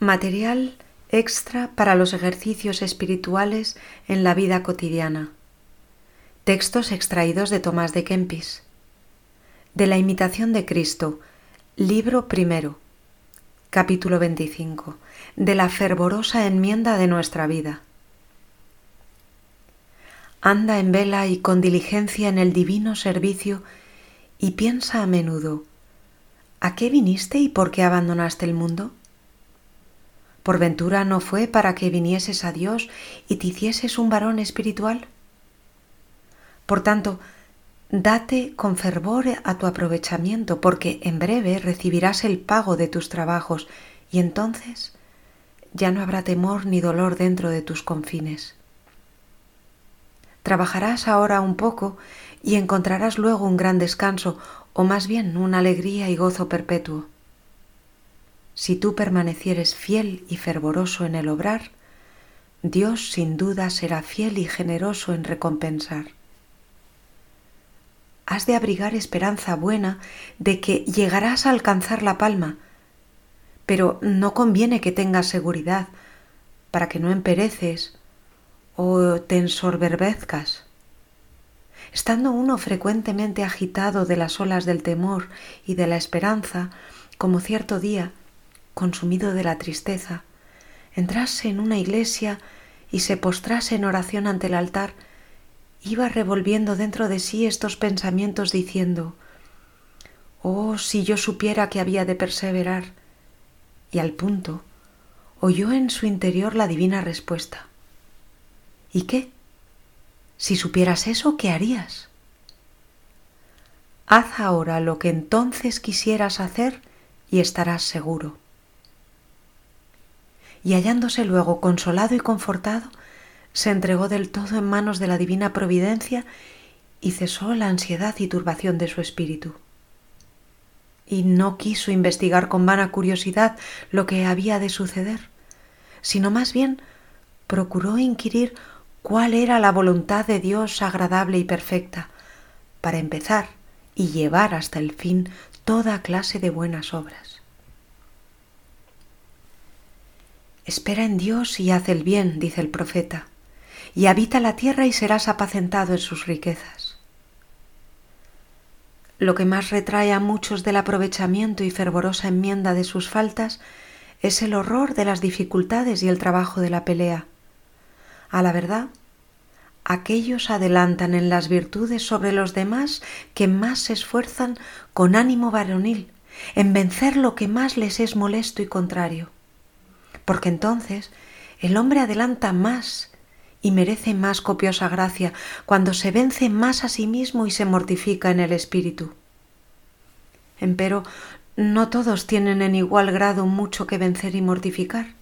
Material extra para los ejercicios espirituales en la vida cotidiana. Textos extraídos de Tomás de Kempis. De la imitación de Cristo, libro primero, capítulo 25. De la fervorosa enmienda de nuestra vida. Anda en vela y con diligencia en el divino servicio y piensa a menudo, ¿a qué viniste y por qué abandonaste el mundo? ¿Por ventura no fue para que vinieses a Dios y te hicieses un varón espiritual? Por tanto, date con fervor a tu aprovechamiento, porque en breve recibirás el pago de tus trabajos y entonces ya no habrá temor ni dolor dentro de tus confines. Trabajarás ahora un poco y encontrarás luego un gran descanso, o más bien una alegría y gozo perpetuo. Si tú permanecieres fiel y fervoroso en el obrar, Dios sin duda será fiel y generoso en recompensar. Has de abrigar esperanza buena de que llegarás a alcanzar la palma, pero no conviene que tengas seguridad para que no empereces o te ensorberbezcas. Estando uno frecuentemente agitado de las olas del temor y de la esperanza, como cierto día, consumido de la tristeza, entrase en una iglesia y se postrase en oración ante el altar, iba revolviendo dentro de sí estos pensamientos diciendo, Oh, si yo supiera que había de perseverar. Y al punto oyó en su interior la divina respuesta. ¿Y qué? Si supieras eso, ¿qué harías? Haz ahora lo que entonces quisieras hacer y estarás seguro. Y hallándose luego consolado y confortado, se entregó del todo en manos de la divina providencia y cesó la ansiedad y turbación de su espíritu. Y no quiso investigar con vana curiosidad lo que había de suceder, sino más bien procuró inquirir cuál era la voluntad de Dios agradable y perfecta, para empezar y llevar hasta el fin toda clase de buenas obras. Espera en Dios y haz el bien, dice el profeta, y habita la tierra y serás apacentado en sus riquezas. Lo que más retrae a muchos del aprovechamiento y fervorosa enmienda de sus faltas es el horror de las dificultades y el trabajo de la pelea a la verdad, aquellos adelantan en las virtudes sobre los demás que más se esfuerzan con ánimo varonil en vencer lo que más les es molesto y contrario. Porque entonces el hombre adelanta más y merece más copiosa gracia cuando se vence más a sí mismo y se mortifica en el espíritu. Empero no todos tienen en igual grado mucho que vencer y mortificar.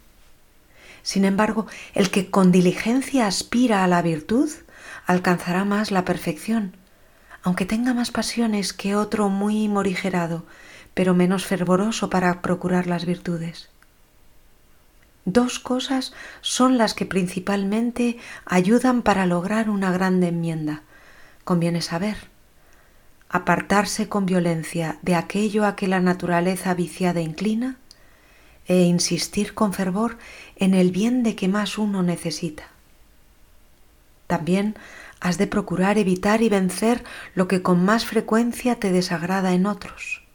Sin embargo, el que con diligencia aspira a la virtud alcanzará más la perfección, aunque tenga más pasiones que otro muy morigerado, pero menos fervoroso para procurar las virtudes. Dos cosas son las que principalmente ayudan para lograr una grande enmienda. Conviene saber apartarse con violencia de aquello a que la naturaleza viciada inclina e insistir con fervor en el bien de que más uno necesita. También has de procurar evitar y vencer lo que con más frecuencia te desagrada en otros.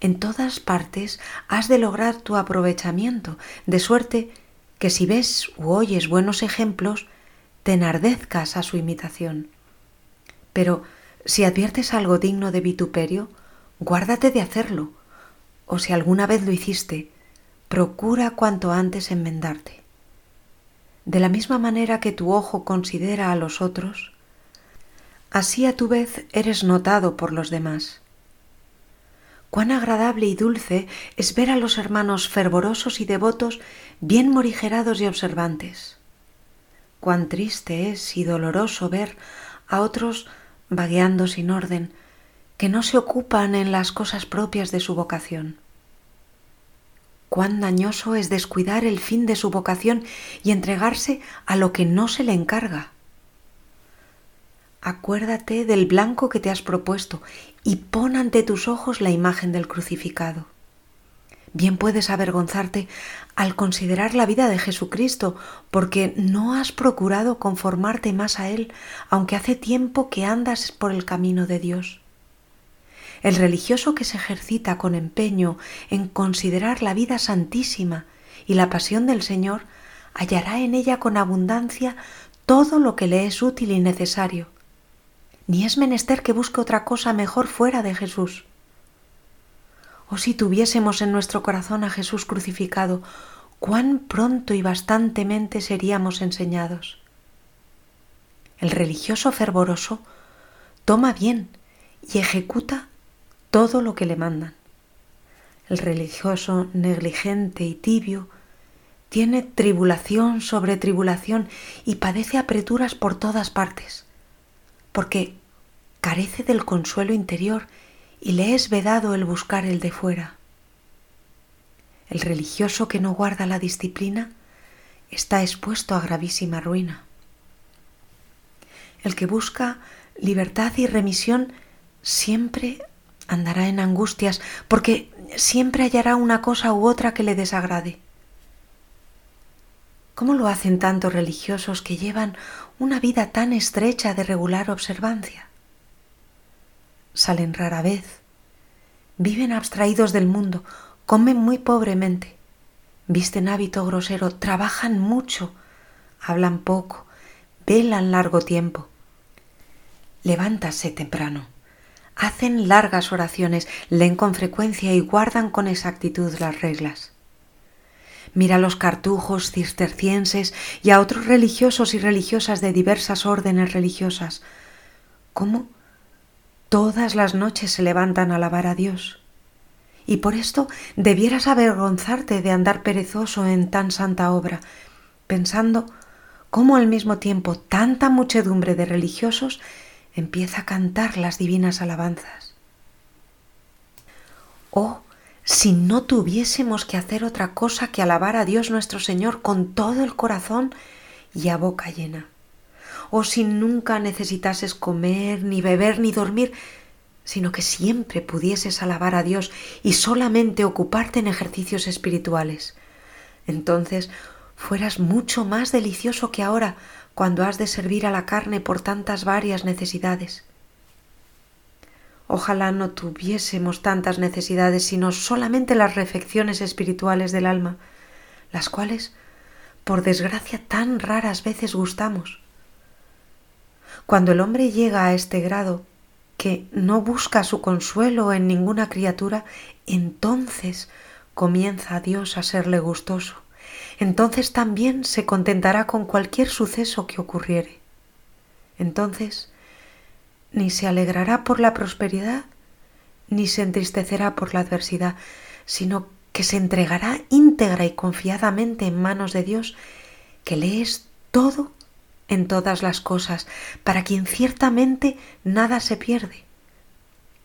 En todas partes has de lograr tu aprovechamiento, de suerte que si ves u oyes buenos ejemplos, te enardezcas a su imitación. Pero si adviertes algo digno de vituperio, guárdate de hacerlo, o si alguna vez lo hiciste, procura cuanto antes enmendarte. De la misma manera que tu ojo considera a los otros, así a tu vez eres notado por los demás. Cuán agradable y dulce es ver a los hermanos fervorosos y devotos bien morigerados y observantes. Cuán triste es y doloroso ver a otros vagueando sin orden, que no se ocupan en las cosas propias de su vocación. Cuán dañoso es descuidar el fin de su vocación y entregarse a lo que no se le encarga. Acuérdate del blanco que te has propuesto y pon ante tus ojos la imagen del crucificado. Bien puedes avergonzarte al considerar la vida de Jesucristo, porque no has procurado conformarte más a Él, aunque hace tiempo que andas por el camino de Dios. El religioso que se ejercita con empeño en considerar la vida santísima y la pasión del Señor hallará en ella con abundancia todo lo que le es útil y necesario. Ni es menester que busque otra cosa mejor fuera de Jesús. Oh si tuviésemos en nuestro corazón a Jesús crucificado, cuán pronto y bastantemente seríamos enseñados. El religioso fervoroso toma bien y ejecuta todo lo que le mandan. El religioso negligente y tibio tiene tribulación sobre tribulación y padece apreturas por todas partes, porque carece del consuelo interior y le es vedado el buscar el de fuera. El religioso que no guarda la disciplina está expuesto a gravísima ruina. El que busca libertad y remisión siempre andará en angustias porque siempre hallará una cosa u otra que le desagrade. ¿Cómo lo hacen tantos religiosos que llevan una vida tan estrecha de regular observancia? Salen rara vez, viven abstraídos del mundo, comen muy pobremente, visten hábito grosero, trabajan mucho, hablan poco, velan largo tiempo. Levántase temprano hacen largas oraciones, leen con frecuencia y guardan con exactitud las reglas. Mira a los cartujos cistercienses y a otros religiosos y religiosas de diversas órdenes religiosas, cómo todas las noches se levantan a alabar a Dios. Y por esto debieras avergonzarte de andar perezoso en tan santa obra, pensando cómo al mismo tiempo tanta muchedumbre de religiosos empieza a cantar las divinas alabanzas. Oh, si no tuviésemos que hacer otra cosa que alabar a Dios nuestro Señor con todo el corazón y a boca llena. Oh, si nunca necesitases comer, ni beber, ni dormir, sino que siempre pudieses alabar a Dios y solamente ocuparte en ejercicios espirituales. Entonces fueras mucho más delicioso que ahora, cuando has de servir a la carne por tantas varias necesidades. Ojalá no tuviésemos tantas necesidades, sino solamente las refecciones espirituales del alma, las cuales, por desgracia, tan raras veces gustamos. Cuando el hombre llega a este grado, que no busca su consuelo en ninguna criatura, entonces comienza Dios a serle gustoso entonces también se contentará con cualquier suceso que ocurriere. Entonces ni se alegrará por la prosperidad, ni se entristecerá por la adversidad, sino que se entregará íntegra y confiadamente en manos de Dios, que le es todo en todas las cosas, para quien ciertamente nada se pierde,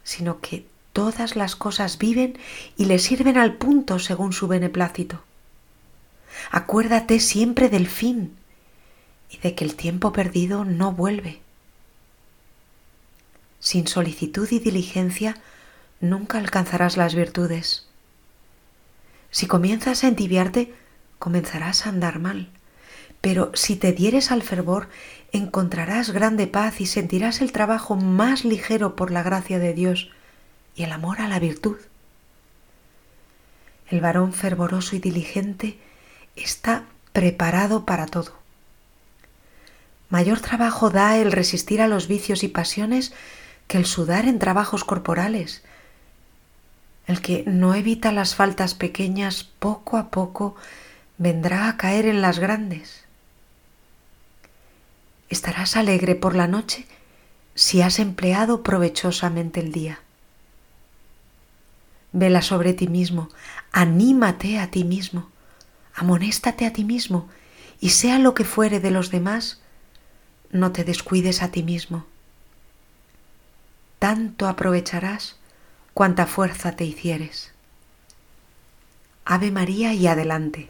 sino que todas las cosas viven y le sirven al punto según su beneplácito. Acuérdate siempre del fin y de que el tiempo perdido no vuelve. Sin solicitud y diligencia nunca alcanzarás las virtudes. Si comienzas a entibiarte, comenzarás a andar mal. Pero si te dieres al fervor, encontrarás grande paz y sentirás el trabajo más ligero por la gracia de Dios y el amor a la virtud. El varón fervoroso y diligente está preparado para todo. Mayor trabajo da el resistir a los vicios y pasiones que el sudar en trabajos corporales. El que no evita las faltas pequeñas poco a poco vendrá a caer en las grandes. Estarás alegre por la noche si has empleado provechosamente el día. Vela sobre ti mismo, anímate a ti mismo amonéstate a ti mismo y sea lo que fuere de los demás, no te descuides a ti mismo. Tanto aprovecharás cuanta fuerza te hicieres. Ave María y adelante.